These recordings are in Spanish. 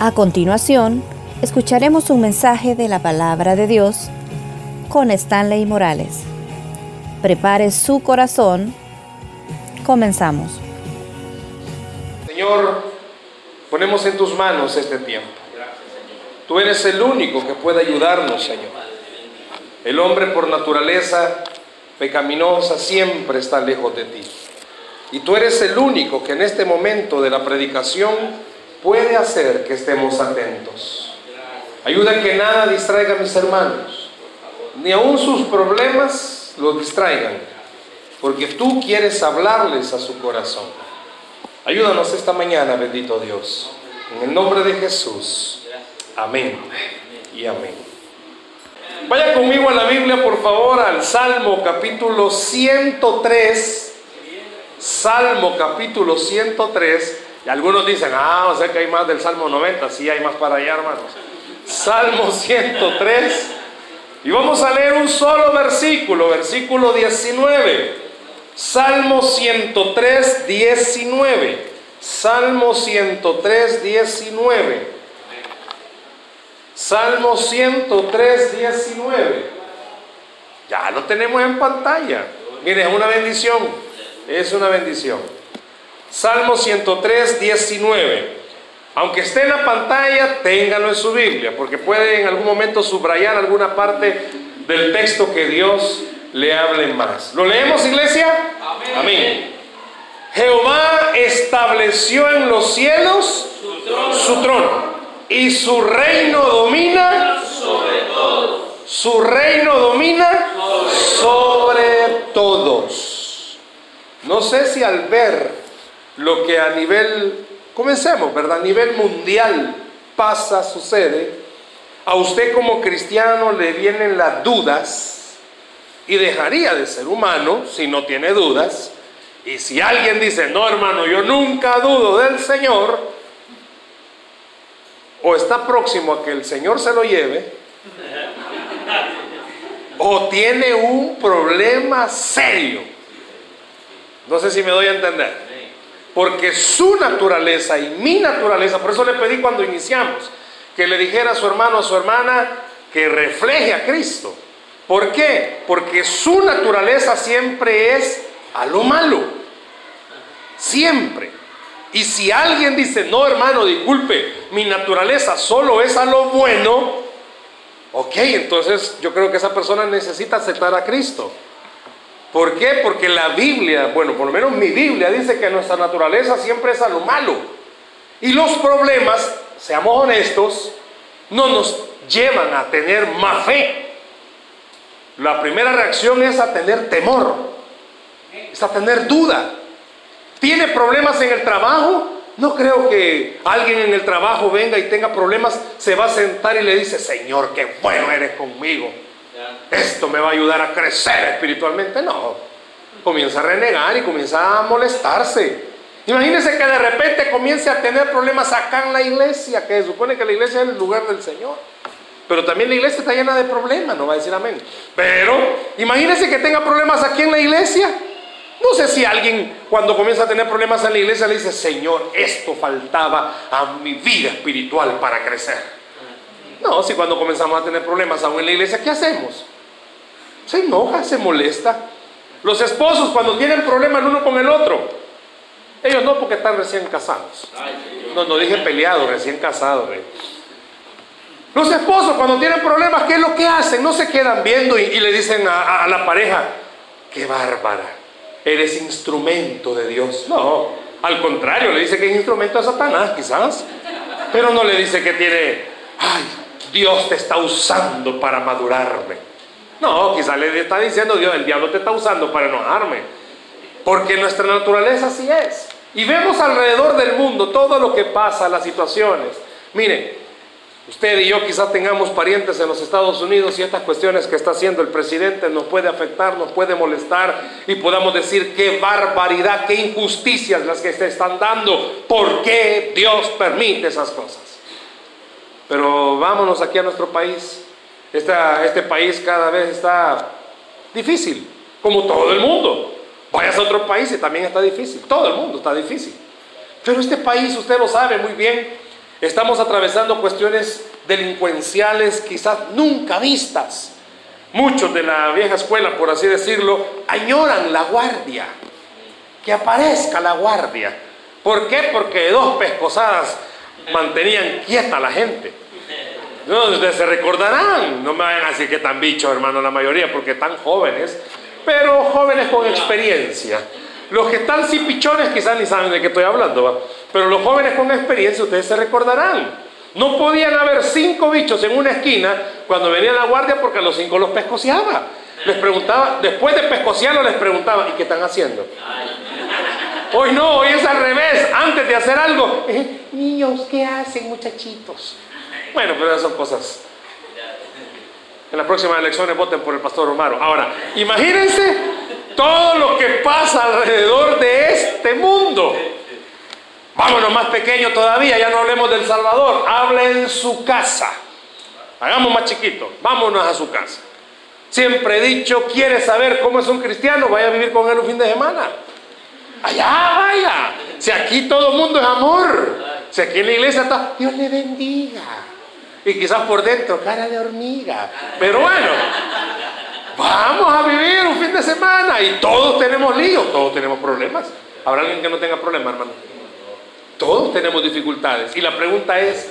A continuación, escucharemos un mensaje de la palabra de Dios con Stanley Morales. Prepare su corazón. Comenzamos. Señor, ponemos en tus manos este tiempo. Tú eres el único que puede ayudarnos, Señor. El hombre por naturaleza pecaminosa siempre está lejos de ti. Y tú eres el único que en este momento de la predicación puede hacer que estemos atentos. Ayuda que nada distraiga a mis hermanos, ni aun sus problemas los distraigan, porque tú quieres hablarles a su corazón. Ayúdanos esta mañana, bendito Dios. En el nombre de Jesús. Amén y amén. Vaya conmigo a la Biblia, por favor, al Salmo capítulo 103. Salmo capítulo 103. Y algunos dicen, ah, o sea que hay más del Salmo 90. Sí, hay más para allá, hermanos. Salmo 103. Y vamos a leer un solo versículo, versículo 19. Salmo 103, 19. Salmo 103, 19. Salmo 103, 19. Ya lo tenemos en pantalla. Mire, es una bendición. Es una bendición. Salmo 103, 19. Aunque esté en la pantalla, téngalo en su Biblia, porque puede en algún momento subrayar alguna parte del texto que Dios le hable más. ¿Lo leemos, iglesia? Amén. Amén. Jehová estableció en los cielos su trono. su trono y su reino domina sobre todos. Su reino domina sobre todos. No sé si al ver lo que a nivel, comencemos, ¿verdad? A nivel mundial pasa, sucede, a usted como cristiano le vienen las dudas y dejaría de ser humano si no tiene dudas. Y si alguien dice, no hermano, yo nunca dudo del Señor, o está próximo a que el Señor se lo lleve, o tiene un problema serio. No sé si me doy a entender. Porque su naturaleza y mi naturaleza, por eso le pedí cuando iniciamos, que le dijera a su hermano, a su hermana, que refleje a Cristo. ¿Por qué? Porque su naturaleza siempre es a lo malo. Siempre. Y si alguien dice, no hermano, disculpe, mi naturaleza solo es a lo bueno, ok, entonces yo creo que esa persona necesita aceptar a Cristo. ¿Por qué? Porque la Biblia, bueno, por lo menos mi Biblia dice que nuestra naturaleza siempre es a lo malo. Y los problemas, seamos honestos, no nos llevan a tener más fe. La primera reacción es a tener temor, es a tener duda. ¿Tiene problemas en el trabajo? No creo que alguien en el trabajo venga y tenga problemas, se va a sentar y le dice, Señor, qué bueno eres conmigo. Esto me va a ayudar a crecer espiritualmente. No, comienza a renegar y comienza a molestarse. Imagínense que de repente comience a tener problemas acá en la iglesia, que se supone que la iglesia es el lugar del Señor. Pero también la iglesia está llena de problemas, no va a decir amén. Pero imagínense que tenga problemas aquí en la iglesia. No sé si alguien cuando comienza a tener problemas en la iglesia le dice, Señor, esto faltaba a mi vida espiritual para crecer. No, si cuando comenzamos a tener problemas aún en la iglesia, ¿qué hacemos? Se enoja, se molesta. Los esposos cuando tienen problemas el uno con el otro, ellos no porque están recién casados. No, no dije peleados, recién casados. Los esposos cuando tienen problemas, ¿qué es lo que hacen? No se quedan viendo y, le dicen a la pareja, qué bárbara eres instrumento de Dios. No, al contrario, le dice que es instrumento de Satanás, quizás. Pero no le dice que tiene, ay, Dios te está usando para madurarme. No, quizás le está diciendo Dios, el diablo te está usando para enojarme. Porque nuestra naturaleza así es. Y vemos alrededor del mundo todo lo que pasa, las situaciones. Mire, Usted y yo quizás tengamos parientes en los Estados Unidos y estas cuestiones que está haciendo el presidente nos puede afectar, nos puede molestar y podamos decir qué barbaridad, qué injusticias las que se están dando, por qué Dios permite esas cosas. Pero vámonos aquí a nuestro país. este país cada vez está difícil, como todo el mundo. Vayas a otro país y también está difícil. Todo el mundo está difícil. Pero este país, usted lo sabe muy bien, Estamos atravesando cuestiones delincuenciales quizás nunca vistas. Muchos de la vieja escuela, por así decirlo, añoran la guardia, que aparezca la guardia. ¿Por qué? Porque dos pescosadas mantenían quieta a la gente. No, ustedes se recordarán, no me vayan a decir que tan bichos, hermano, la mayoría, porque tan jóvenes, pero jóvenes con experiencia. Los que están sin pichones quizás ni saben de qué estoy hablando, pero los jóvenes con experiencia ustedes se recordarán. No podían haber cinco bichos en una esquina cuando venía la guardia porque a los cinco los pescociaba. Les preguntaba, después de pescociarlo les preguntaba, ¿y qué están haciendo? Hoy no, hoy es al revés. Antes de hacer algo, eh, niños, ¿qué hacen muchachitos? Bueno, pero esas son cosas. En las próximas elecciones voten por el pastor Omaro. Ahora, imagínense todo lo que pasa alrededor de este mundo. Vámonos más pequeño todavía, ya no hablemos del Salvador. Hable en su casa. Hagamos más chiquito. Vámonos a su casa. Siempre he dicho, quiere saber cómo es un cristiano, vaya a vivir con él un fin de semana. Allá vaya. Si aquí todo el mundo es amor. Si aquí en la iglesia está, Dios le bendiga. Y quizás por dentro, cara de hormiga. Pero bueno, vamos a vivir un fin de semana y todos tenemos líos, todos tenemos problemas. ¿Habrá alguien que no tenga problemas, hermano? Todos tenemos dificultades. Y la pregunta es,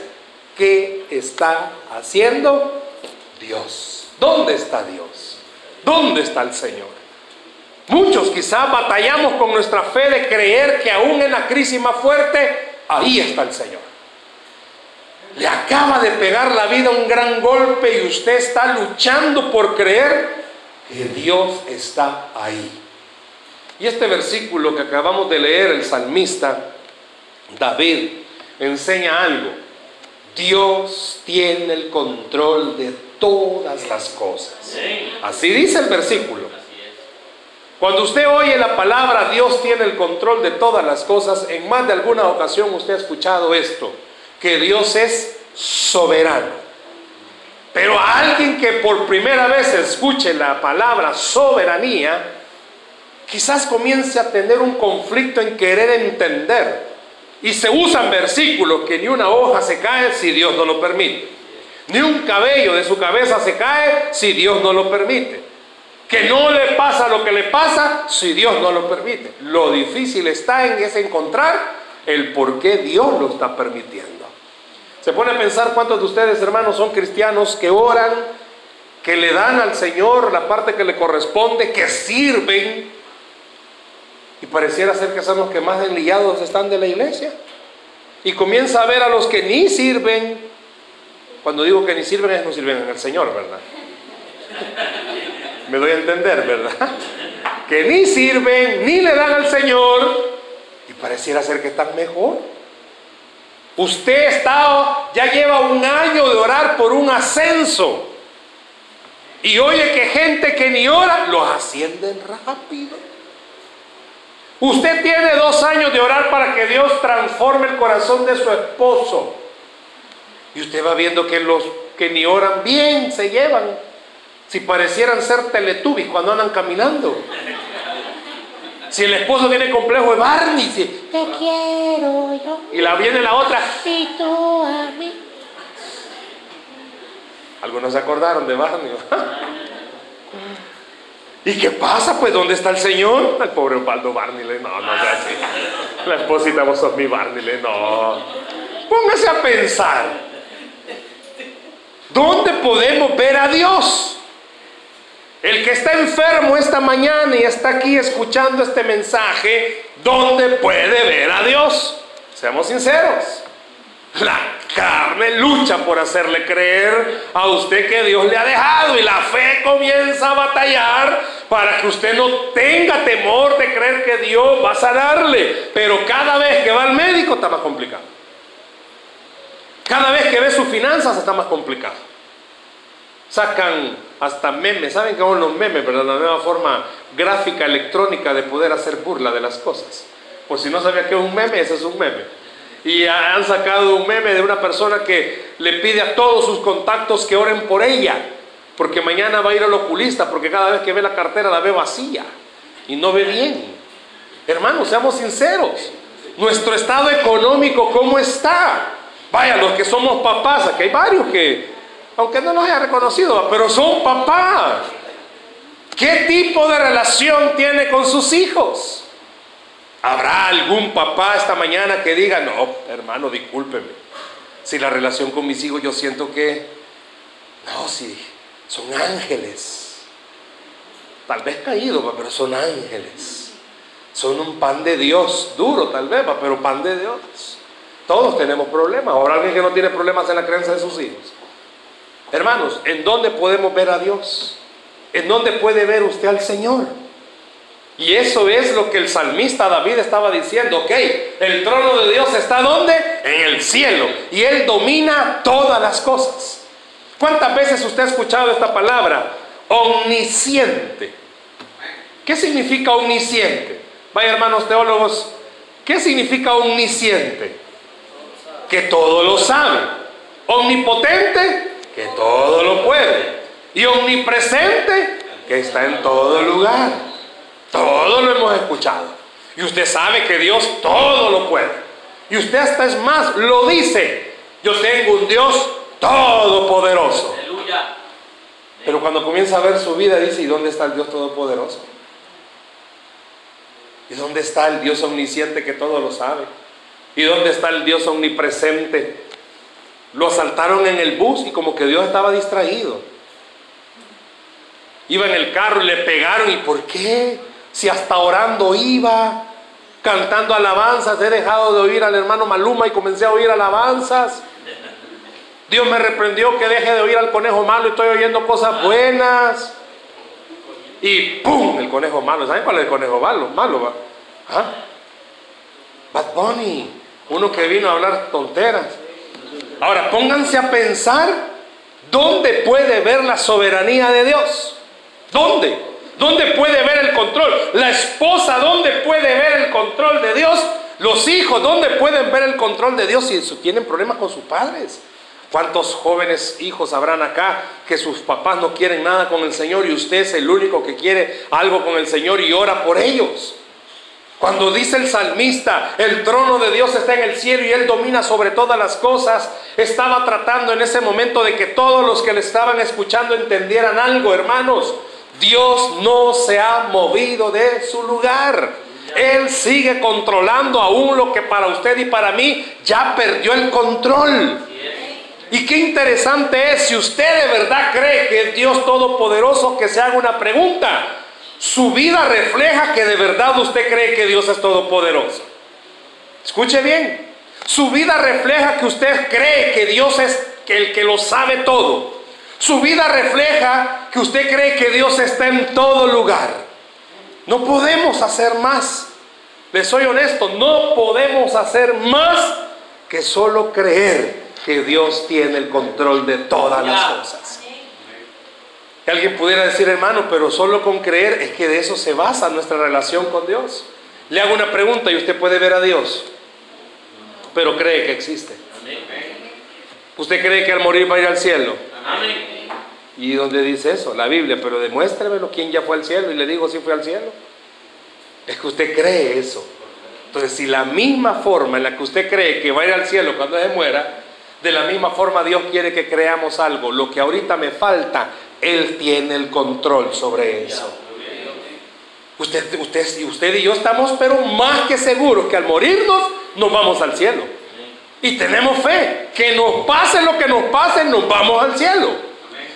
¿qué está haciendo Dios? ¿Dónde está Dios? ¿Dónde está el Señor? Muchos quizás batallamos con nuestra fe de creer que aún en la crisis más fuerte, ahí está el Señor. Le acaba de pegar la vida un gran golpe y usted está luchando por creer que Dios está ahí. Y este versículo que acabamos de leer, el salmista David, enseña algo. Dios tiene el control de todas las cosas. Así dice el versículo. Cuando usted oye la palabra Dios tiene el control de todas las cosas, en más de alguna ocasión usted ha escuchado esto que Dios es soberano. Pero a alguien que por primera vez escuche la palabra soberanía, quizás comience a tener un conflicto en querer entender. Y se usan versículos que ni una hoja se cae si Dios no lo permite. Ni un cabello de su cabeza se cae si Dios no lo permite. Que no le pasa lo que le pasa si Dios no lo permite. Lo difícil está en es encontrar el por qué Dios lo está permitiendo. Se pone a pensar cuántos de ustedes, hermanos, son cristianos que oran, que le dan al Señor la parte que le corresponde, que sirven. Y pareciera ser que son los que más enliados están de la iglesia. Y comienza a ver a los que ni sirven. Cuando digo que ni sirven es no sirven en el Señor, ¿verdad? Me doy a entender, ¿verdad? Que ni sirven, ni le dan al Señor. Y pareciera ser que están mejor. Usted está, ya lleva un año de orar por un ascenso. Y oye que gente que ni ora, los ascienden rápido. Usted tiene dos años de orar para que Dios transforme el corazón de su esposo. Y usted va viendo que los que ni oran bien se llevan. Si parecieran ser teletubbies cuando andan caminando. Si el esposo tiene complejo de Barney, si, te quiero yo. Y la viene la otra, y tú a mí. Algunos se acordaron de Barney. ¿Y qué pasa? Pues, ¿dónde está el Señor? Al pobre Osvaldo Barney, no, no es así. La esposita, vos sos mi Barney, no. Póngase a pensar. ¿Dónde podemos ver a Dios? El que está enfermo esta mañana y está aquí escuchando este mensaje, ¿dónde puede ver a Dios? Seamos sinceros. La carne lucha por hacerle creer a usted que Dios le ha dejado y la fe comienza a batallar para que usted no tenga temor de creer que Dios va a sanarle. Pero cada vez que va al médico está más complicado. Cada vez que ve sus finanzas está más complicado. Sacan hasta memes. ¿Saben qué son los memes? ¿verdad? La nueva forma gráfica electrónica de poder hacer burla de las cosas. Pues si no sabía que es un meme, ese es un meme. Y han sacado un meme de una persona que le pide a todos sus contactos que oren por ella, porque mañana va a ir al oculista, porque cada vez que ve la cartera la ve vacía y no ve bien. Hermanos, seamos sinceros. Nuestro estado económico, ¿cómo está? Vaya, los que somos papás, aquí hay varios que, aunque no los haya reconocido, pero son papás. ¿Qué tipo de relación tiene con sus hijos? ¿Habrá algún papá esta mañana que diga, no, hermano, discúlpeme? Si la relación con mis hijos yo siento que, no, sí, son ángeles. Tal vez caídos, pero son ángeles. Son un pan de Dios, duro tal vez, pero pan de Dios. Todos tenemos problemas. Habrá alguien que no tiene problemas en la creencia de sus hijos. Hermanos, ¿en dónde podemos ver a Dios? ¿En dónde puede ver usted al Señor? Y eso es lo que el salmista David estaba diciendo, ok, el trono de Dios está ¿dónde? En el cielo. Y Él domina todas las cosas. ¿Cuántas veces usted ha escuchado esta palabra? Omnisciente. ¿Qué significa omnisciente? Vaya hermanos teólogos, ¿qué significa omnisciente? Que todo lo sabe. Omnipotente, que todo lo puede. Y omnipresente, que está en todo lugar. Todo lo hemos escuchado. Y usted sabe que Dios todo lo puede. Y usted hasta es más, lo dice. Yo tengo un Dios todopoderoso. Pero cuando comienza a ver su vida dice, ¿y dónde está el Dios todopoderoso? ¿Y dónde está el Dios omnisciente que todo lo sabe? ¿Y dónde está el Dios omnipresente? Lo asaltaron en el bus y como que Dios estaba distraído. Iba en el carro y le pegaron. ¿Y por qué? Si hasta orando iba, cantando alabanzas, he dejado de oír al hermano Maluma y comencé a oír alabanzas. Dios me reprendió que deje de oír al conejo malo y estoy oyendo cosas buenas. Y ¡pum! El conejo malo. ¿Saben cuál es el conejo malo? Malo, ¿va? ¿Ah? Bad Bunny. Uno que vino a hablar tonteras. Ahora, pónganse a pensar dónde puede ver la soberanía de Dios. ¿Dónde? ¿Dónde puede ver el control? La esposa, ¿dónde puede ver el control de Dios? Los hijos, ¿dónde pueden ver el control de Dios si tienen problemas con sus padres? ¿Cuántos jóvenes hijos habrán acá que sus papás no quieren nada con el Señor y usted es el único que quiere algo con el Señor y ora por ellos? Cuando dice el salmista, el trono de Dios está en el cielo y Él domina sobre todas las cosas, estaba tratando en ese momento de que todos los que le estaban escuchando entendieran algo, hermanos. Dios no se ha movido de su lugar. Él sigue controlando aún lo que para usted y para mí ya perdió el control. Y qué interesante es, si usted de verdad cree que es Dios Todopoderoso, que se haga una pregunta. Su vida refleja que de verdad usted cree que Dios es Todopoderoso. Escuche bien. Su vida refleja que usted cree que Dios es el que lo sabe todo. Su vida refleja que usted cree que Dios está en todo lugar. No podemos hacer más. Les soy honesto, no podemos hacer más que solo creer que Dios tiene el control de todas las cosas. Alguien pudiera decir, hermano, pero solo con creer es que de eso se basa nuestra relación con Dios. Le hago una pregunta y usted puede ver a Dios, pero cree que existe. ¿Usted cree que al morir va a ir al cielo? ¿Y dónde dice eso? La Biblia, pero demuéstremelo quién ya fue al cielo y le digo si fue al cielo. Es que usted cree eso. Entonces, si la misma forma en la que usted cree que va a ir al cielo cuando se muera, de la misma forma Dios quiere que creamos algo. Lo que ahorita me falta, Él tiene el control sobre eso. Usted, usted, usted y yo estamos pero más que seguros que al morirnos nos vamos al cielo. Y tenemos fe. Que nos pase lo que nos pase, nos vamos al cielo.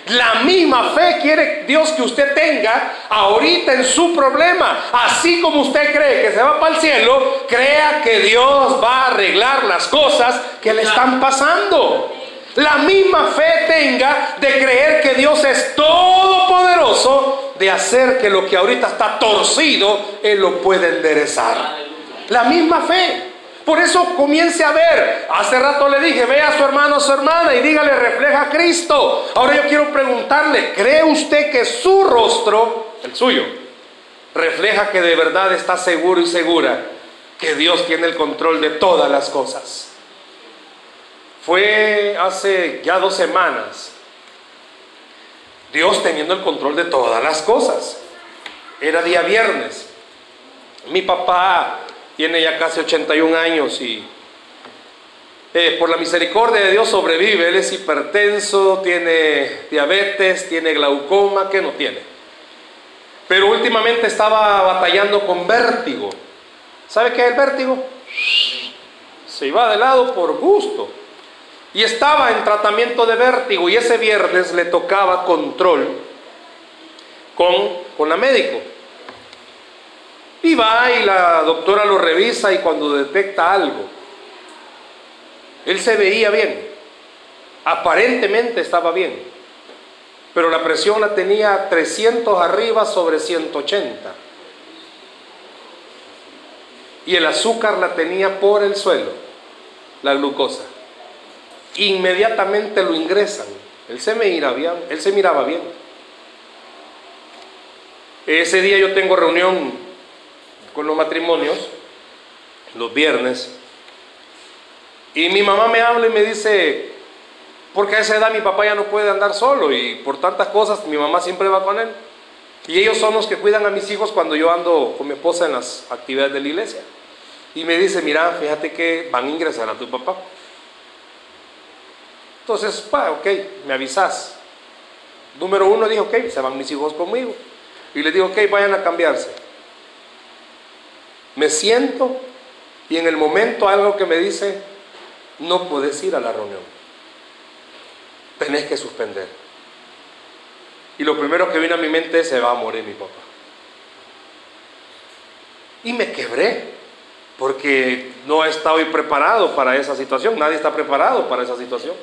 La misma fe quiere Dios que usted tenga ahorita en su problema. Así como usted cree que se va para el cielo, crea que Dios va a arreglar las cosas que le están pasando. La misma fe tenga de creer que Dios es todopoderoso de hacer que lo que ahorita está torcido, Él lo puede enderezar. La misma fe. Por eso comience a ver. Hace rato le dije, vea a su hermano o su hermana y dígale, refleja a Cristo. Ahora yo quiero preguntarle, ¿cree usted que su rostro, el suyo, refleja que de verdad está seguro y segura que Dios tiene el control de todas las cosas? Fue hace ya dos semanas. Dios teniendo el control de todas las cosas. Era día viernes. Mi papá tiene ya casi 81 años y eh, por la misericordia de Dios sobrevive. Él es hipertenso, tiene diabetes, tiene glaucoma, ¿qué no tiene? Pero últimamente estaba batallando con vértigo. ¿Sabe qué es el vértigo? Se iba de lado por gusto. Y estaba en tratamiento de vértigo y ese viernes le tocaba control con, con la médico. Y va y la doctora lo revisa y cuando detecta algo, él se veía bien, aparentemente estaba bien, pero la presión la tenía 300 arriba sobre 180. Y el azúcar la tenía por el suelo, la glucosa. Inmediatamente lo ingresan. Él se, miraba bien, él se miraba bien. Ese día yo tengo reunión con los matrimonios, los viernes, y mi mamá me habla y me dice, porque a esa edad mi papá ya no puede andar solo y por tantas cosas mi mamá siempre va con él. Y ellos son los que cuidan a mis hijos cuando yo ando con mi esposa en las actividades de la iglesia. Y me dice, mira, fíjate que van a ingresar a tu papá. Entonces, pa, ok, me avisas. Número uno dijo, ok, se van mis hijos conmigo. Y le digo, ok, vayan a cambiarse. Me siento y en el momento algo que me dice, no puedes ir a la reunión. Tenés que suspender. Y lo primero que vino a mi mente es, se va a morir mi papá. Y me quebré, porque no estaba preparado para esa situación, nadie está preparado para esa situación.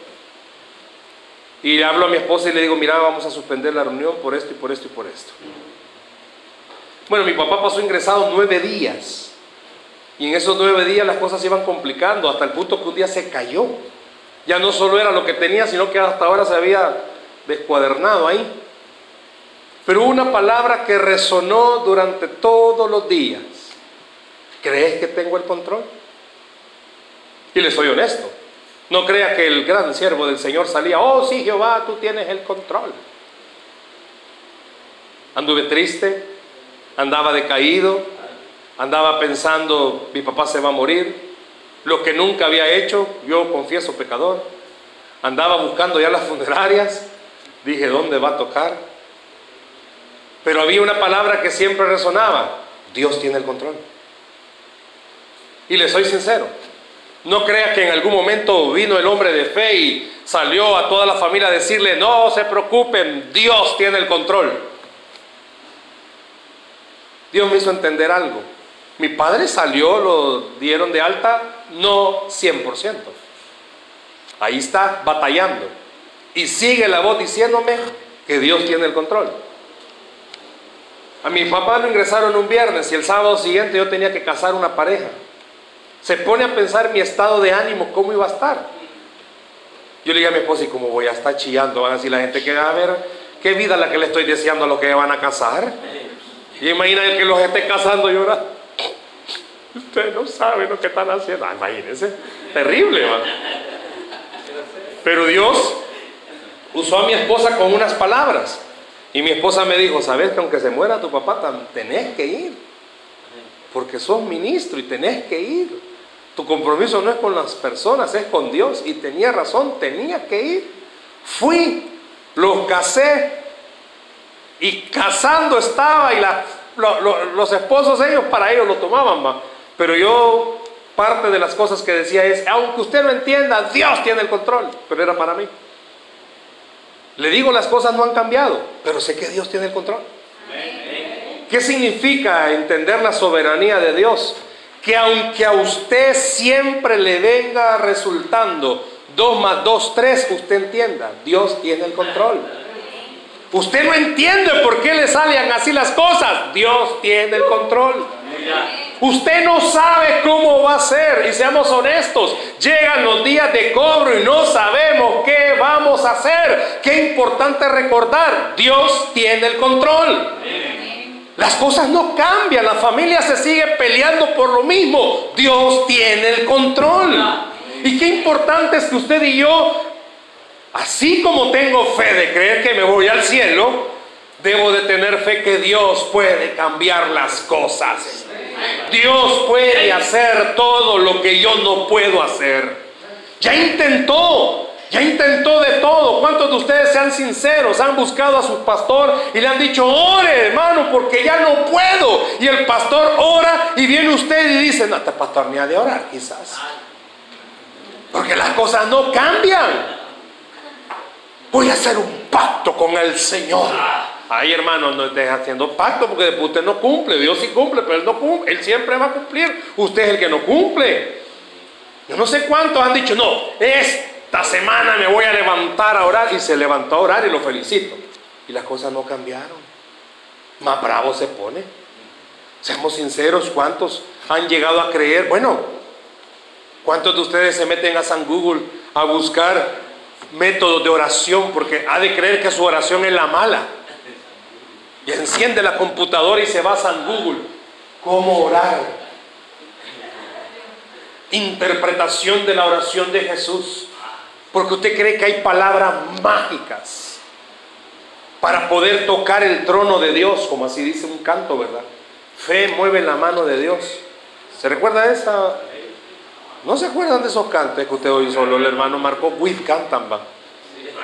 Y le hablo a mi esposa y le digo, mira, vamos a suspender la reunión por esto y por esto y por esto. Bueno, mi papá pasó ingresado nueve días y en esos nueve días las cosas se iban complicando hasta el punto que un día se cayó. Ya no solo era lo que tenía, sino que hasta ahora se había descuadernado ahí. Pero una palabra que resonó durante todos los días. ¿Crees que tengo el control? Y le soy honesto. No crea que el gran siervo del Señor salía, oh sí Jehová, tú tienes el control. Anduve triste, andaba decaído, andaba pensando, mi papá se va a morir, lo que nunca había hecho, yo confieso pecador, andaba buscando ya las funerarias, dije, ¿dónde va a tocar? Pero había una palabra que siempre resonaba, Dios tiene el control. Y le soy sincero, no crea que en algún momento vino el hombre de fe y salió a toda la familia a decirle, no se preocupen, Dios tiene el control. Dios me hizo entender algo. Mi padre salió, lo dieron de alta, no 100%. Ahí está batallando. Y sigue la voz diciéndome que Dios tiene el control. A mi papá lo ingresaron un viernes y el sábado siguiente yo tenía que casar una pareja. Se pone a pensar mi estado de ánimo, cómo iba a estar. Yo le dije a mi esposa, ¿y cómo voy a estar chillando? Van a decir la gente que va a ver qué vida la que le estoy deseando a los que van a casar. Y imagina el que los esté casando llorando. Usted no sabe lo que están haciendo. Ah, imagínense, terrible. Pero Dios usó a mi esposa con unas palabras. Y mi esposa me dijo, sabes que aunque se muera tu papá, tenés que ir. Porque sos ministro y tenés que ir. Tu compromiso no es con las personas, es con Dios. Y tenía razón, tenía que ir. Fui, los casé. Y casando estaba y los esposos ellos para ellos lo tomaban. ¿va? Pero yo, parte de las cosas que decía es, aunque usted no entienda, Dios tiene el control, pero era para mí. Le digo, las cosas no han cambiado, pero sé que Dios tiene el control. ¿Qué significa entender la soberanía de Dios? Que aunque a usted siempre le venga resultando 2 más 2, 3, usted entienda, Dios tiene el control. Usted no entiende por qué le salen así las cosas, Dios tiene el control. Usted no sabe cómo va a ser y seamos honestos, llegan los días de cobro y no sabemos qué vamos a hacer. Qué importante recordar, Dios tiene el control. Las cosas no cambian, la familia se sigue peleando por lo mismo. Dios tiene el control. Y qué importante es que usted y yo, así como tengo fe de creer que me voy al cielo, debo de tener fe que Dios puede cambiar las cosas. Dios puede hacer todo lo que yo no puedo hacer. Ya intentó, ya intentó de todo. ¿Cuántos de ustedes sean sinceros? Han buscado a su pastor y le han dicho, ore hermano, porque ya no puedo. Y el pastor ora y viene usted y dice, no, este pastor ni ha de orar quizás. Porque las cosas no cambian. Voy a hacer un pacto con el Señor. Ay, hermano, no estés haciendo pacto porque después usted no cumple. Dios sí cumple, pero Él no cumple. Él siempre va a cumplir. Usted es el que no cumple. Yo no sé cuántos han dicho, no, esta semana me voy a levantar a orar. Y se levantó a orar y lo felicito. Y las cosas no cambiaron. Más bravo se pone. Seamos sinceros, ¿cuántos han llegado a creer? Bueno, ¿cuántos de ustedes se meten a San Google a buscar métodos de oración porque ha de creer que su oración es la mala? Y enciende la computadora y se va a San Google. ¿Cómo orar? Interpretación de la oración de Jesús. Porque usted cree que hay palabras mágicas para poder tocar el trono de Dios, como así dice un canto, ¿verdad? Fe mueve la mano de Dios. ¿Se recuerda esa? ¿No se acuerdan de esos cantos que usted hoy solo el hermano Marco Witt cantan?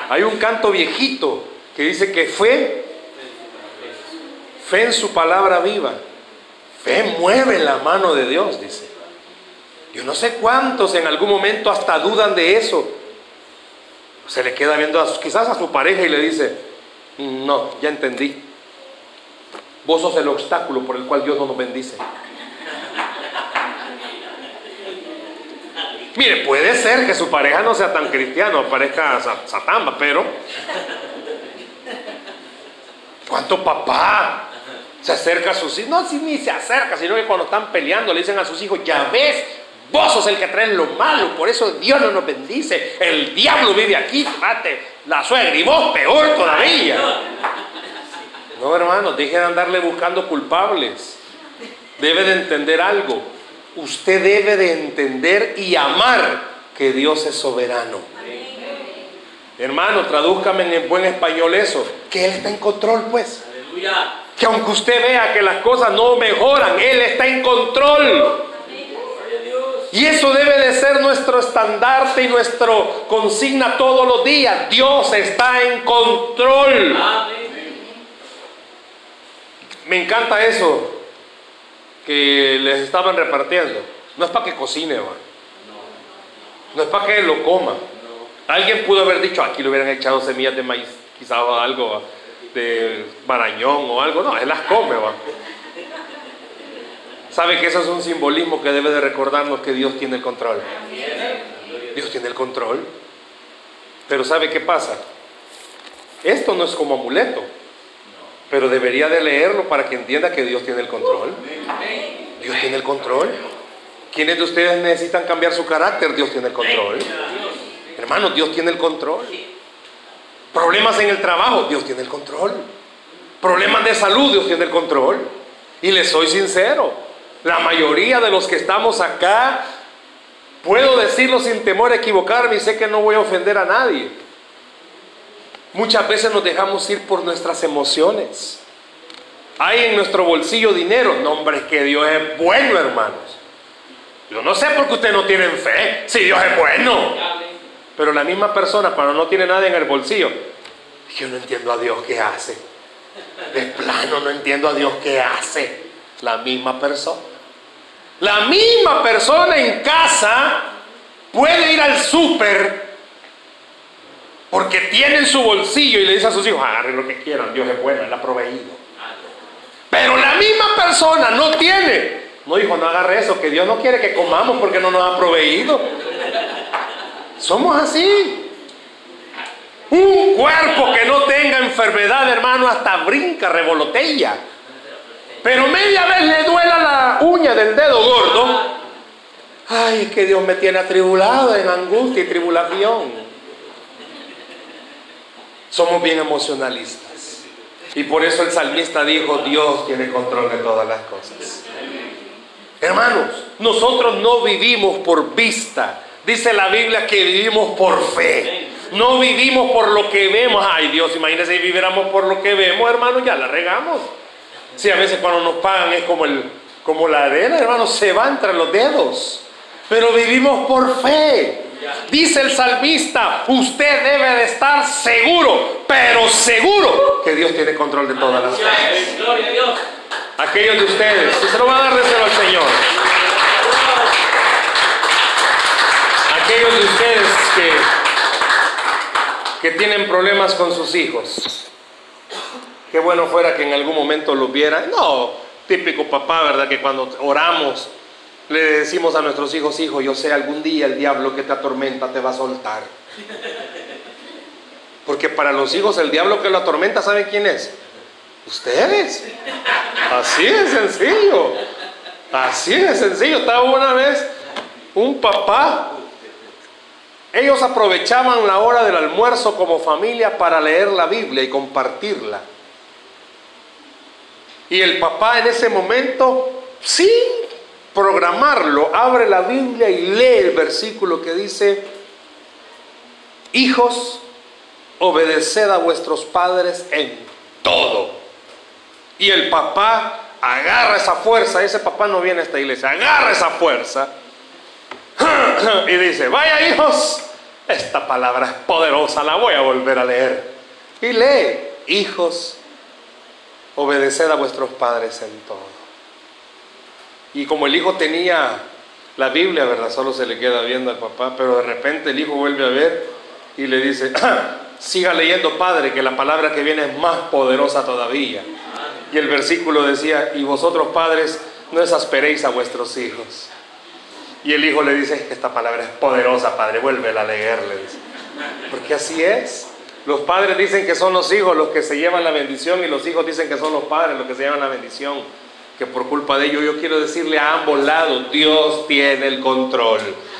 Hay un canto viejito que dice que fe Fe en su palabra viva. Fe mueve la mano de Dios, dice. Yo no sé cuántos en algún momento hasta dudan de eso. Se le queda viendo a, quizás a su pareja y le dice, no, ya entendí. Vos sos el obstáculo por el cual Dios no nos bendice. Mire, puede ser que su pareja no sea tan cristiano, parezca satamba, pero ¿cuánto papá se acerca a sus hijos? No, si ni se acerca, sino que cuando están peleando le dicen a sus hijos, ya ves, vos sos el que traes lo malo, por eso Dios no nos bendice, el diablo vive aquí, mate la suegra y vos peor todavía. No, hermano, deje de andarle buscando culpables. Debe de entender algo usted debe de entender y amar que Dios es soberano. Hermano, tradúzcame en buen español eso, que Él está en control, pues. Que aunque usted vea que las cosas no mejoran, Él está en control. Y eso debe de ser nuestro estandarte y nuestro consigna todos los días. Dios está en control. Me encanta eso que les estaban repartiendo. No es para que cocine. No es para que lo coma. Alguien pudo haber dicho, aquí le hubieran echado semillas de maíz, quizás algo de marañón o algo. No, él las come, va. ¿Sabe que eso es un simbolismo que debe de recordarnos que Dios tiene el control? Dios tiene el control. Pero ¿sabe qué pasa? Esto no es como amuleto. Pero debería de leerlo para que entienda que Dios tiene el control. Dios tiene el control. ¿Quiénes de ustedes necesitan cambiar su carácter? Dios tiene el control. Hermanos, Dios tiene el control. Problemas en el trabajo, Dios tiene el control. Problemas de salud, Dios tiene el control. Y les soy sincero, la mayoría de los que estamos acá, puedo decirlo sin temor a equivocarme y sé que no voy a ofender a nadie. Muchas veces nos dejamos ir por nuestras emociones. Hay en nuestro bolsillo dinero. No, hombre, que Dios es bueno, hermanos. Yo no sé por qué ustedes no tienen fe, si Dios es bueno. Pero la misma persona, cuando no tiene nada en el bolsillo, yo no entiendo a Dios qué hace. De plano no entiendo a Dios qué hace. La misma persona. La misma persona en casa puede ir al súper porque tiene en su bolsillo y le dice a sus hijos, agarren lo que quieran, Dios es bueno, Él ha proveído. Pero la misma persona no tiene. No, hijo, no agarre eso, que Dios no quiere que comamos porque no nos ha proveído. Somos así. Un cuerpo que no tenga enfermedad, hermano, hasta brinca, revolotella. Pero media vez le duela la uña del dedo gordo. Ay, que Dios me tiene atribulado en angustia y tribulación somos bien emocionalistas. Y por eso el salmista dijo, Dios tiene control de todas las cosas. Hermanos, nosotros no vivimos por vista. Dice la Biblia que vivimos por fe. No vivimos por lo que vemos. Ay Dios, imagínense si viviéramos por lo que vemos, hermanos, ya la regamos. Si a veces cuando nos pagan es como, el, como la arena, hermanos, se va entre los dedos. Pero vivimos por fe. Dice el salmista, usted debe de estar seguro, pero seguro que Dios tiene control de todas las cosas. Aquellos de ustedes, se lo va a dar deseo al Señor. Aquellos de ustedes que, que tienen problemas con sus hijos. Qué bueno fuera que en algún momento lo vieran. No, típico papá, ¿verdad? Que cuando oramos le decimos a nuestros hijos, hijo, yo sé, algún día el diablo que te atormenta te va a soltar. Porque para los hijos el diablo que lo atormenta, ¿saben quién es? Ustedes. Así de sencillo. Así de sencillo. Estaba una vez un papá. Ellos aprovechaban la hora del almuerzo como familia para leer la Biblia y compartirla. Y el papá en ese momento, sin programarlo, abre la Biblia y lee el versículo que dice, hijos, obedeced a vuestros padres en todo. Y el papá agarra esa fuerza, ese papá no viene a esta iglesia, agarra esa fuerza y dice, vaya hijos, esta palabra es poderosa, la voy a volver a leer. Y lee, hijos, obedeced a vuestros padres en todo. Y como el hijo tenía la Biblia, ¿verdad? Solo se le queda viendo al papá, pero de repente el hijo vuelve a ver y le dice, siga leyendo, padre, que la palabra que viene es más poderosa todavía. Y el versículo decía, y vosotros padres, no exasperéis a vuestros hijos. Y el hijo le dice, esta palabra es poderosa, padre, vuélvela a leerle. Porque así es. Los padres dicen que son los hijos los que se llevan la bendición y los hijos dicen que son los padres los que se llevan la bendición que por culpa de ello yo quiero decirle a ambos lados, Dios tiene el control.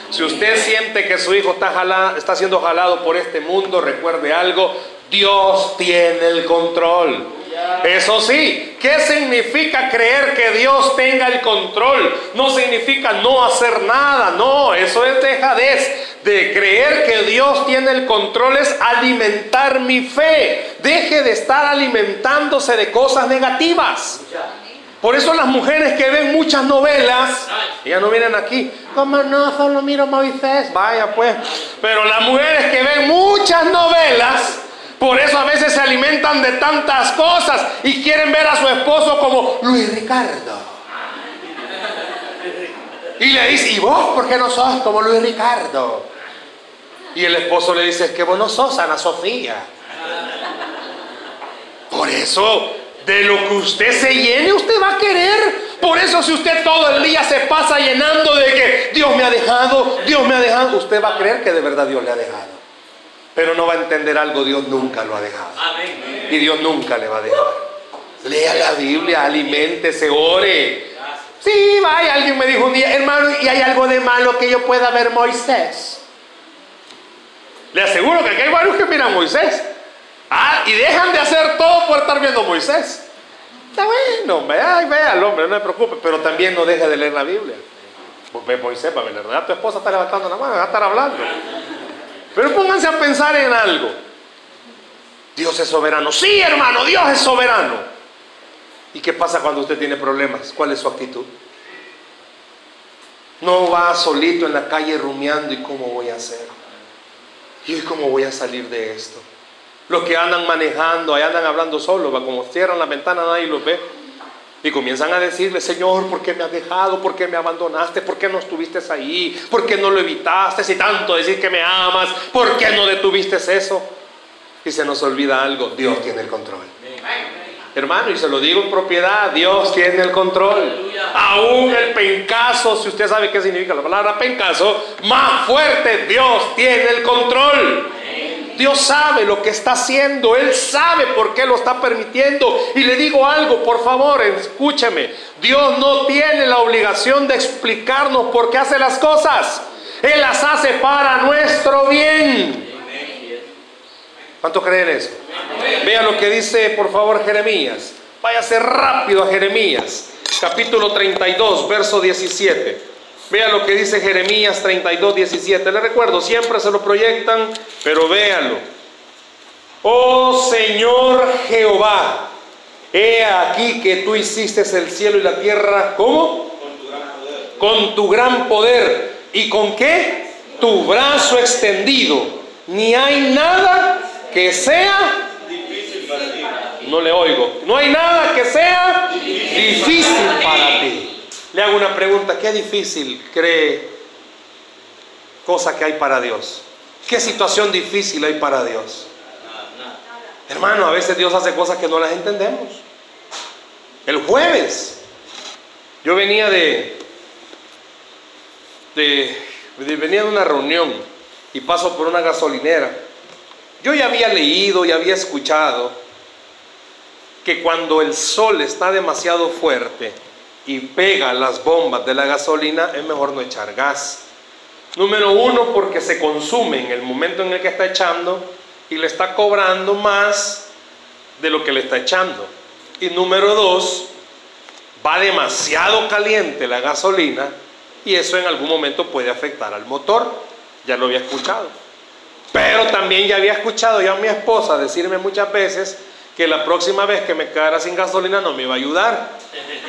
Si usted siente que su hijo está, está siendo jalado por este mundo, recuerde algo, Dios tiene el control. Eso sí, ¿qué significa creer que Dios tenga el control? No significa no hacer nada, no, eso es dejadez. De creer que Dios tiene el control es alimentar mi fe. Deje de estar alimentándose de cosas negativas. Por eso las mujeres que ven muchas novelas, ya no vienen aquí, como no, solo miro Moisés, vaya pues. Pero las mujeres que ven muchas novelas, por eso a veces se alimentan de tantas cosas y quieren ver a su esposo como Luis Ricardo. Y le dice, ¿y vos por qué no sos como Luis Ricardo? Y el esposo le dice, es que vos no sos Ana Sofía. Por eso de lo que usted se llene, usted va a querer. Por eso si usted todo el día se pasa llenando de que Dios me ha dejado, Dios me ha dejado, usted va a creer que de verdad Dios le ha dejado. Pero no va a entender algo, Dios nunca lo ha dejado. Y Dios nunca le va a dejar. Lea la Biblia, aliméntese, ore. Sí, vaya, alguien me dijo un día, hermano, ¿y hay algo de malo que yo pueda ver Moisés? Le aseguro que aquí hay varios que miran Moisés. Ah, y dejan de hacer todo por estar viendo Moisés. Está bueno, vea, vea al hombre, no se preocupe, pero también no deje de leer la Biblia. Pues ve Moisés, va a tu esposa está levantando la mano, va a estar hablando. Pero pónganse a pensar en algo. Dios es soberano. Sí, hermano, Dios es soberano. ¿Y qué pasa cuando usted tiene problemas? ¿Cuál es su actitud? No va solito en la calle rumiando y cómo voy a hacer. ¿Y cómo voy a salir de esto? Los que andan manejando, ahí andan hablando solo, como cierran la ventana nadie los ve. Y comienzan a decirle, Señor, ¿por qué me has dejado? ¿Por qué me abandonaste? ¿Por qué no estuviste ahí? ¿Por qué no lo evitaste? Si tanto decir que me amas, ¿por qué no detuviste eso? Y se nos olvida algo, Dios tiene el control. Hermano, y se lo digo en propiedad, Dios tiene el control. Aún el pencazo, si usted sabe qué significa la palabra pencazo, más fuerte, Dios tiene el control. Dios sabe lo que está haciendo, Él sabe por qué lo está permitiendo. Y le digo algo, por favor, escúcheme. Dios no tiene la obligación de explicarnos por qué hace las cosas. Él las hace para nuestro bien. ¿Cuánto creen eso? Vea lo que dice, por favor, Jeremías. Váyase rápido a Jeremías, capítulo 32, verso 17. Vea lo que dice Jeremías 32, 17. Le recuerdo, siempre se lo proyectan, pero véanlo. Oh Señor Jehová, he aquí que tú hiciste el cielo y la tierra, ¿cómo? Con tu gran poder. ¿Y con qué? tu brazo extendido, ni hay nada que sea no le oigo. No hay nada que sea difícil para ti. Hago una pregunta, ¿qué difícil cree cosa que hay para Dios? ¿Qué situación difícil hay para Dios? Hermano, a veces Dios hace cosas que no las entendemos. El jueves, yo venía de, de, venía de una reunión y paso por una gasolinera. Yo ya había leído y había escuchado que cuando el sol está demasiado fuerte y pega las bombas de la gasolina, es mejor no echar gas. Número uno, porque se consume en el momento en el que está echando y le está cobrando más de lo que le está echando. Y número dos, va demasiado caliente la gasolina y eso en algún momento puede afectar al motor. Ya lo había escuchado. Pero también ya había escuchado ya a mi esposa decirme muchas veces que la próxima vez que me quedara sin gasolina no me iba a ayudar.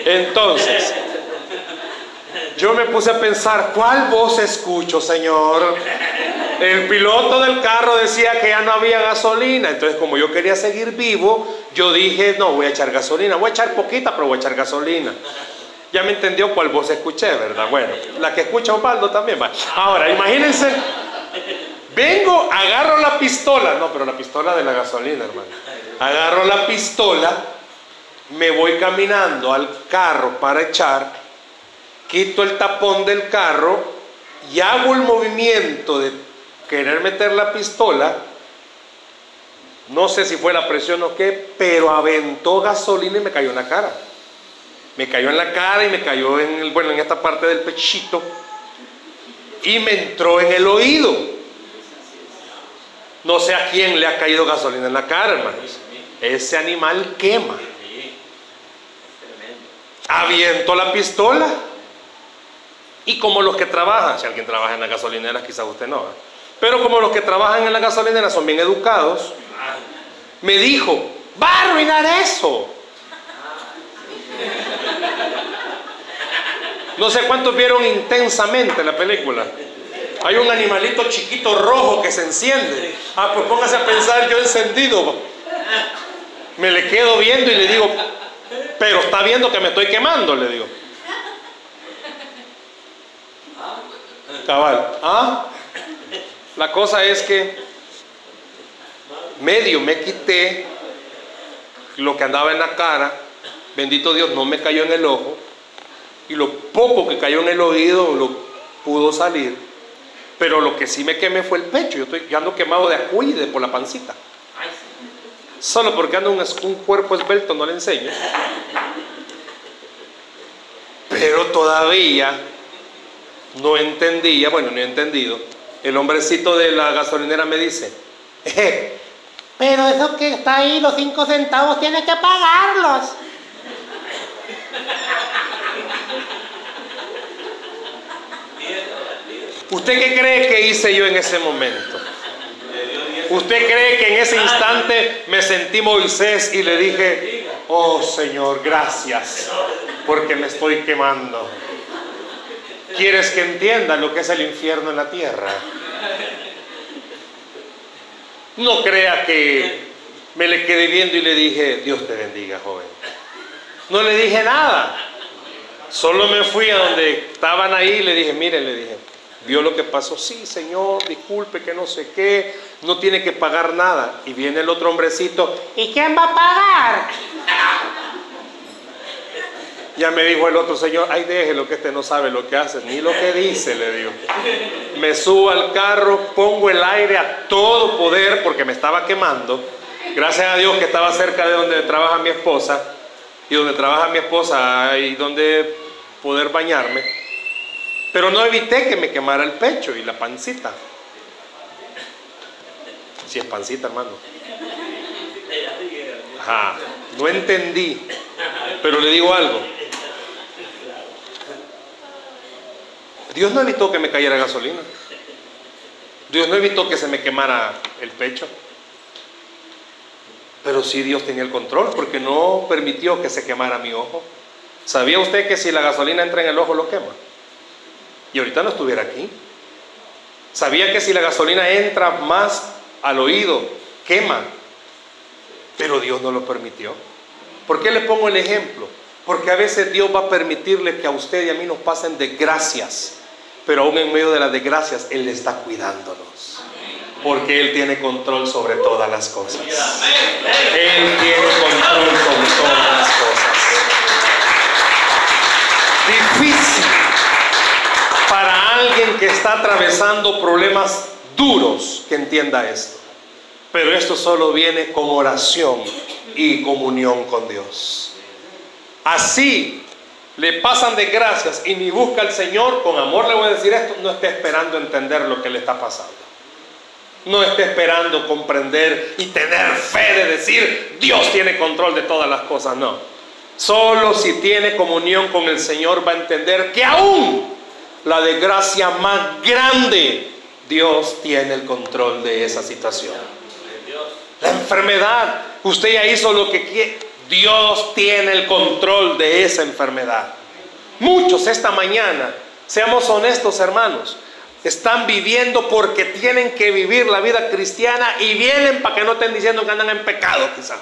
Entonces, yo me puse a pensar, ¿cuál voz escucho, Señor? El piloto del carro decía que ya no había gasolina, entonces como yo quería seguir vivo, yo dije, no, voy a echar gasolina, voy a echar poquita, pero voy a echar gasolina. Ya me entendió cuál voz escuché, ¿verdad? Bueno, la que escucha Osvaldo también va. Ahora, imagínense, vengo, agarro la pistola, no, pero la pistola de la gasolina, hermano. Agarro la pistola, me voy caminando al carro para echar, quito el tapón del carro y hago el movimiento de querer meter la pistola, no sé si fue la presión o qué, pero aventó gasolina y me cayó en la cara. Me cayó en la cara y me cayó en, el, bueno, en esta parte del pechito y me entró en el oído. No sé a quién le ha caído gasolina en la cara, hermanos. Ese animal quema. Aviento la pistola. Y como los que trabajan, si alguien trabaja en las gasolineras, quizás usted no. Pero como los que trabajan en la gasolinera son bien educados, me dijo, va a arruinar eso. No sé cuántos vieron intensamente la película. Hay un animalito chiquito rojo que se enciende. Ah, pues póngase a pensar yo encendido. Me le quedo viendo y le digo, pero está viendo que me estoy quemando, le digo. Cabal. ¿Ah? La cosa es que medio me quité lo que andaba en la cara, bendito Dios, no me cayó en el ojo, y lo poco que cayó en el oído lo pudo salir, pero lo que sí me quemé fue el pecho, yo, estoy, ando quemado de acuide por la pancita. Solo porque ando un, un cuerpo esbelto no le enseño. Pero todavía no entendía, bueno, no he entendido el hombrecito de la gasolinera me dice, eh, pero eso que está ahí, los cinco centavos, tiene que pagarlos. ¿Usted qué cree que hice yo en ese momento? ¿Usted cree que en ese instante me sentí Moisés y le dije, oh Señor, gracias, porque me estoy quemando? ¿Quieres que entienda lo que es el infierno en la tierra? No crea que me le quedé viendo y le dije, Dios te bendiga, joven. No le dije nada. Solo me fui a donde estaban ahí y le dije, mire, le dije, ¿vio lo que pasó? Sí, señor, disculpe que no sé qué, no tiene que pagar nada. Y viene el otro hombrecito, ¿y quién va a pagar? Ya me dijo el otro señor, ay déjelo que este no sabe lo que hace, ni lo que dice, le digo. Me subo al carro, pongo el aire a todo poder porque me estaba quemando. Gracias a Dios que estaba cerca de donde trabaja mi esposa. Y donde trabaja mi esposa hay donde poder bañarme. Pero no evité que me quemara el pecho y la pancita. Si es pancita, hermano. Ajá, no entendí. Pero le digo algo. Dios no evitó que me cayera gasolina. Dios no evitó que se me quemara el pecho. Pero sí Dios tenía el control porque no permitió que se quemara mi ojo. ¿Sabía usted que si la gasolina entra en el ojo lo quema? Y ahorita no estuviera aquí. Sabía que si la gasolina entra más al oído, quema. Pero Dios no lo permitió. ¿Por qué le pongo el ejemplo? Porque a veces Dios va a permitirle que a usted y a mí nos pasen desgracias. Pero aún en medio de las desgracias, Él está cuidándonos. Porque Él tiene control sobre todas las cosas. Él tiene control sobre todas las cosas. Difícil para alguien que está atravesando problemas duros que entienda esto. Pero esto solo viene con oración y comunión con Dios. Así le pasan de gracias y ni busca al Señor, con amor le voy a decir esto, no esté esperando entender lo que le está pasando. No esté esperando comprender y tener fe de decir, Dios tiene control de todas las cosas, no. Solo si tiene comunión con el Señor va a entender que aún la desgracia más grande, Dios tiene el control de esa situación. La enfermedad, usted ya hizo lo que quiere. Dios tiene el control de esa enfermedad. Muchos esta mañana, seamos honestos hermanos, están viviendo porque tienen que vivir la vida cristiana y vienen para que no estén diciendo que andan en pecado quizás.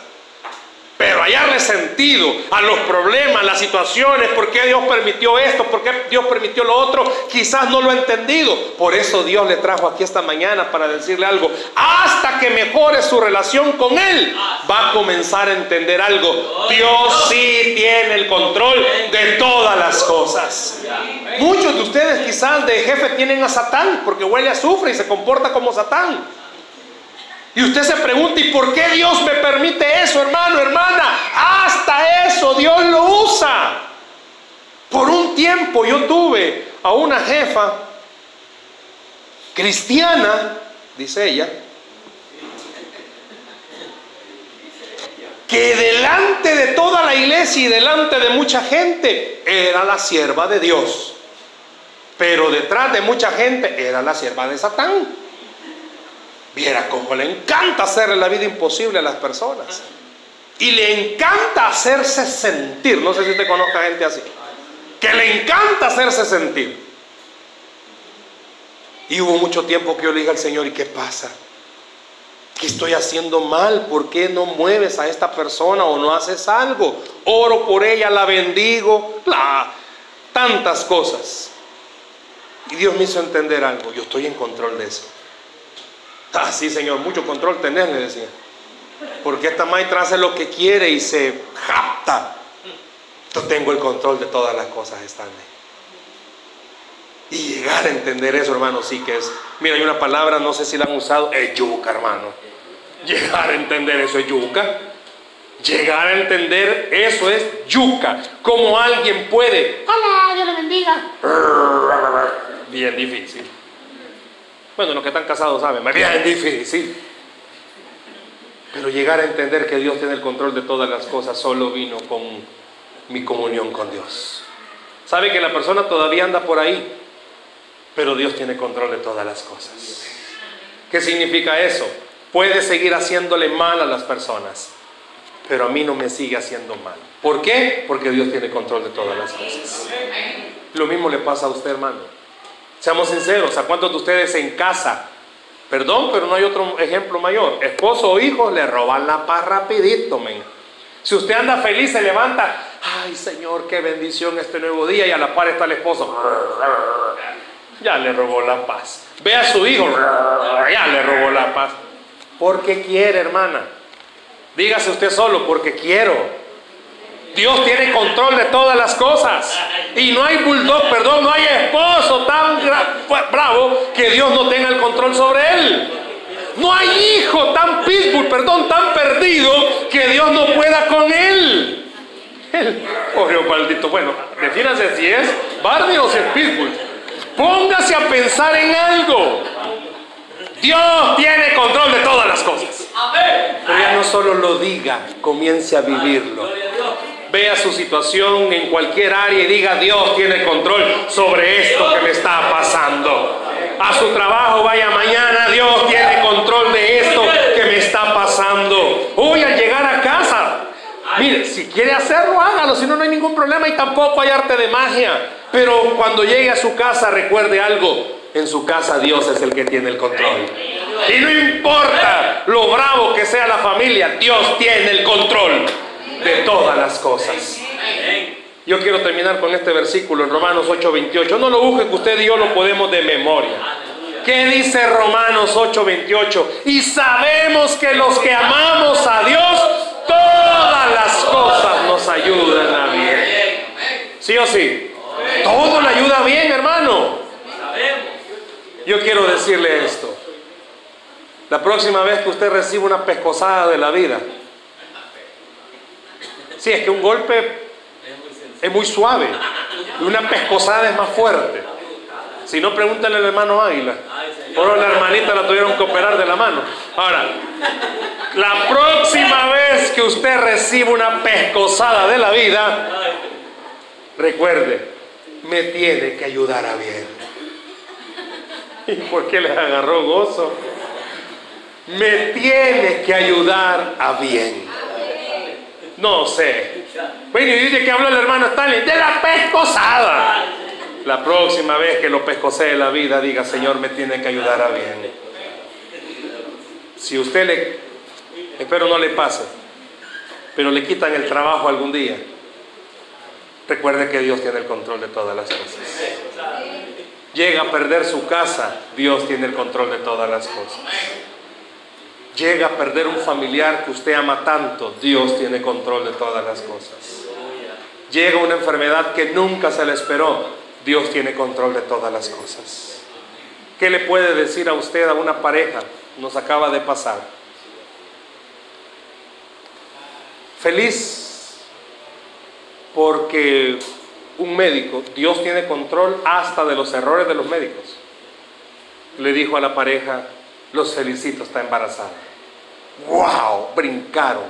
Pero hallarle sentido a los problemas, las situaciones, por qué Dios permitió esto, por qué Dios permitió lo otro, quizás no lo ha entendido. Por eso Dios le trajo aquí esta mañana para decirle algo. Hasta que mejore su relación con Él, va a comenzar a entender algo. Dios sí tiene el control de todas las cosas. Muchos de ustedes quizás de jefe tienen a Satán porque huele a azufre y se comporta como Satán. Y usted se pregunta, ¿y por qué Dios me permite eso, hermano, hermana? Hasta eso Dios lo usa. Por un tiempo yo tuve a una jefa cristiana, dice ella, que delante de toda la iglesia y delante de mucha gente era la sierva de Dios. Pero detrás de mucha gente era la sierva de Satán. Viera cómo le encanta hacerle la vida imposible a las personas. Y le encanta hacerse sentir. No sé si usted conozca gente así. Que le encanta hacerse sentir. Y hubo mucho tiempo que yo le dije al Señor, ¿y qué pasa? ¿Qué estoy haciendo mal? ¿Por qué no mueves a esta persona o no haces algo? Oro por ella, la bendigo, la, tantas cosas. Y Dios me hizo entender algo. Yo estoy en control de eso. Ah, sí, Señor, mucho control tenés, le decía. Porque esta maestra hace lo que quiere y se japta. Yo tengo el control de todas las cosas, Stanley. Y llegar a entender eso, hermano, sí que es. Mira, hay una palabra, no sé si la han usado, es yuca, hermano. Llegar a entender eso es yuca. Llegar a entender eso es yuca. Como alguien puede. Hola, Dios le bendiga. Bien difícil. Bueno, los que están casados saben, es bien difícil. Pero llegar a entender que Dios tiene el control de todas las cosas solo vino con mi comunión con Dios. Sabe que la persona todavía anda por ahí, pero Dios tiene control de todas las cosas. ¿Qué significa eso? Puede seguir haciéndole mal a las personas, pero a mí no me sigue haciendo mal. ¿Por qué? Porque Dios tiene control de todas las cosas. Lo mismo le pasa a usted, hermano. Seamos sinceros, ¿a cuántos de ustedes en casa? Perdón, pero no hay otro ejemplo mayor. Esposo o hijo le roban la paz rapidito, men. Si usted anda feliz, se levanta, ay Señor, qué bendición este nuevo día y a la par está el esposo. Ya le robó la paz. Ve a su hijo, ya le robó la paz. Porque quiere, hermana. Dígase usted solo, porque quiero. Dios tiene control de todas las cosas. Y no hay bulldog, perdón, no hay esposo tan bravo que Dios no tenga el control sobre él. No hay hijo tan pitbull, perdón, tan perdido que Dios no pueda con él. pobre maldito. Bueno, defínase si es Barney o si es pitbull. Póngase a pensar en algo. Dios tiene control de todas las cosas. Pero ya no solo lo diga, comience a vivirlo vea su situación en cualquier área y diga, Dios tiene control sobre esto que me está pasando. A su trabajo vaya mañana, Dios tiene control de esto que me está pasando. Hoy al llegar a casa, mire, si quiere hacerlo, hágalo, si no, no hay ningún problema y tampoco hay arte de magia. Pero cuando llegue a su casa, recuerde algo, en su casa Dios es el que tiene el control. Y no importa lo bravo que sea la familia, Dios tiene el control de todas las cosas. Yo quiero terminar con este versículo en Romanos 8:28. No lo busque que usted y yo lo podemos de memoria. ¿Qué dice Romanos 8:28? Y sabemos que los que amamos a Dios, todas las cosas nos ayudan a bien. ¿Sí o sí? Todo le ayuda bien, hermano. Yo quiero decirle esto. La próxima vez que usted reciba una pescosada de la vida, si es que un golpe es muy suave y una pescosada es más fuerte. Si no, pregúntale al hermano Águila. Por la hermanita la tuvieron que operar de la mano. Ahora, la próxima vez que usted reciba una pescosada de la vida, recuerde, me tiene que ayudar a bien. ¿Y por qué le agarró gozo? Me tiene que ayudar a bien. No sé. Bueno, y dice que habló el hermano Stanley de la pescosada. La próxima vez que lo pescosee la vida, diga, Señor, me tiene que ayudar a bien. Si usted le, espero no le pase, pero le quitan el trabajo algún día, recuerde que Dios tiene el control de todas las cosas. Llega a perder su casa, Dios tiene el control de todas las cosas. Llega a perder un familiar que usted ama tanto, Dios tiene control de todas las cosas. Llega una enfermedad que nunca se le esperó, Dios tiene control de todas las cosas. ¿Qué le puede decir a usted a una pareja? Nos acaba de pasar. Feliz porque un médico, Dios tiene control hasta de los errores de los médicos. Le dijo a la pareja, los felicito, está embarazada. ¡Wow! Brincaron,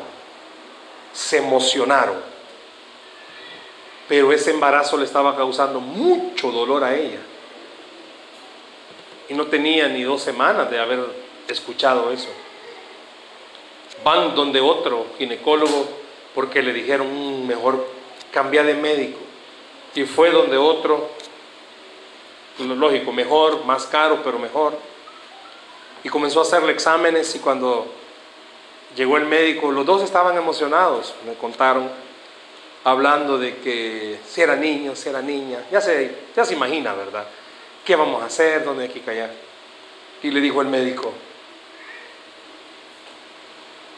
se emocionaron pero ese embarazo le estaba causando mucho dolor a ella. Y no tenía ni dos semanas de haber escuchado eso. Van donde otro ginecólogo porque le dijeron mm, mejor cambia de médico. Y fue donde otro, pues, lógico, mejor, más caro, pero mejor. Y comenzó a hacerle exámenes y cuando llegó el médico, los dos estaban emocionados, me contaron hablando de que si era niño, si era niña, ya se, ya se imagina, ¿verdad? ¿Qué vamos a hacer? ¿Dónde hay que callar? Y le dijo el médico,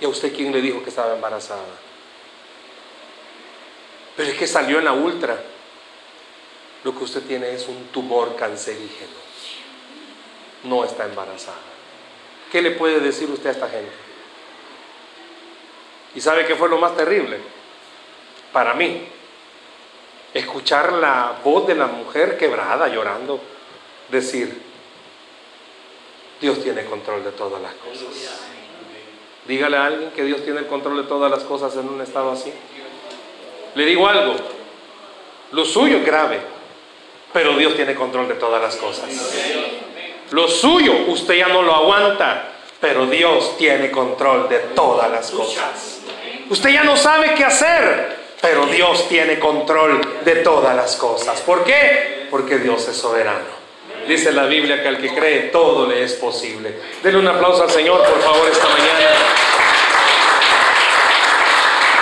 ¿y a usted quién le dijo que estaba embarazada? Pero es que salió en la ultra. Lo que usted tiene es un tumor cancerígeno. No está embarazada. ¿Qué le puede decir usted a esta gente? ¿Y sabe qué fue lo más terrible? para mí. Escuchar la voz de la mujer quebrada, llorando, decir, Dios tiene control de todas las cosas. Dígale a alguien que Dios tiene el control de todas las cosas en un estado así. Le digo algo, lo suyo es grave, pero Dios tiene control de todas las cosas. Lo suyo usted ya no lo aguanta, pero Dios tiene control de todas las cosas. Usted ya no sabe qué hacer, pero Dios tiene control de todas las cosas. ¿Por qué? Porque Dios es soberano. Dice la Biblia que al que cree todo le es posible. Denle un aplauso al Señor, por favor, esta mañana.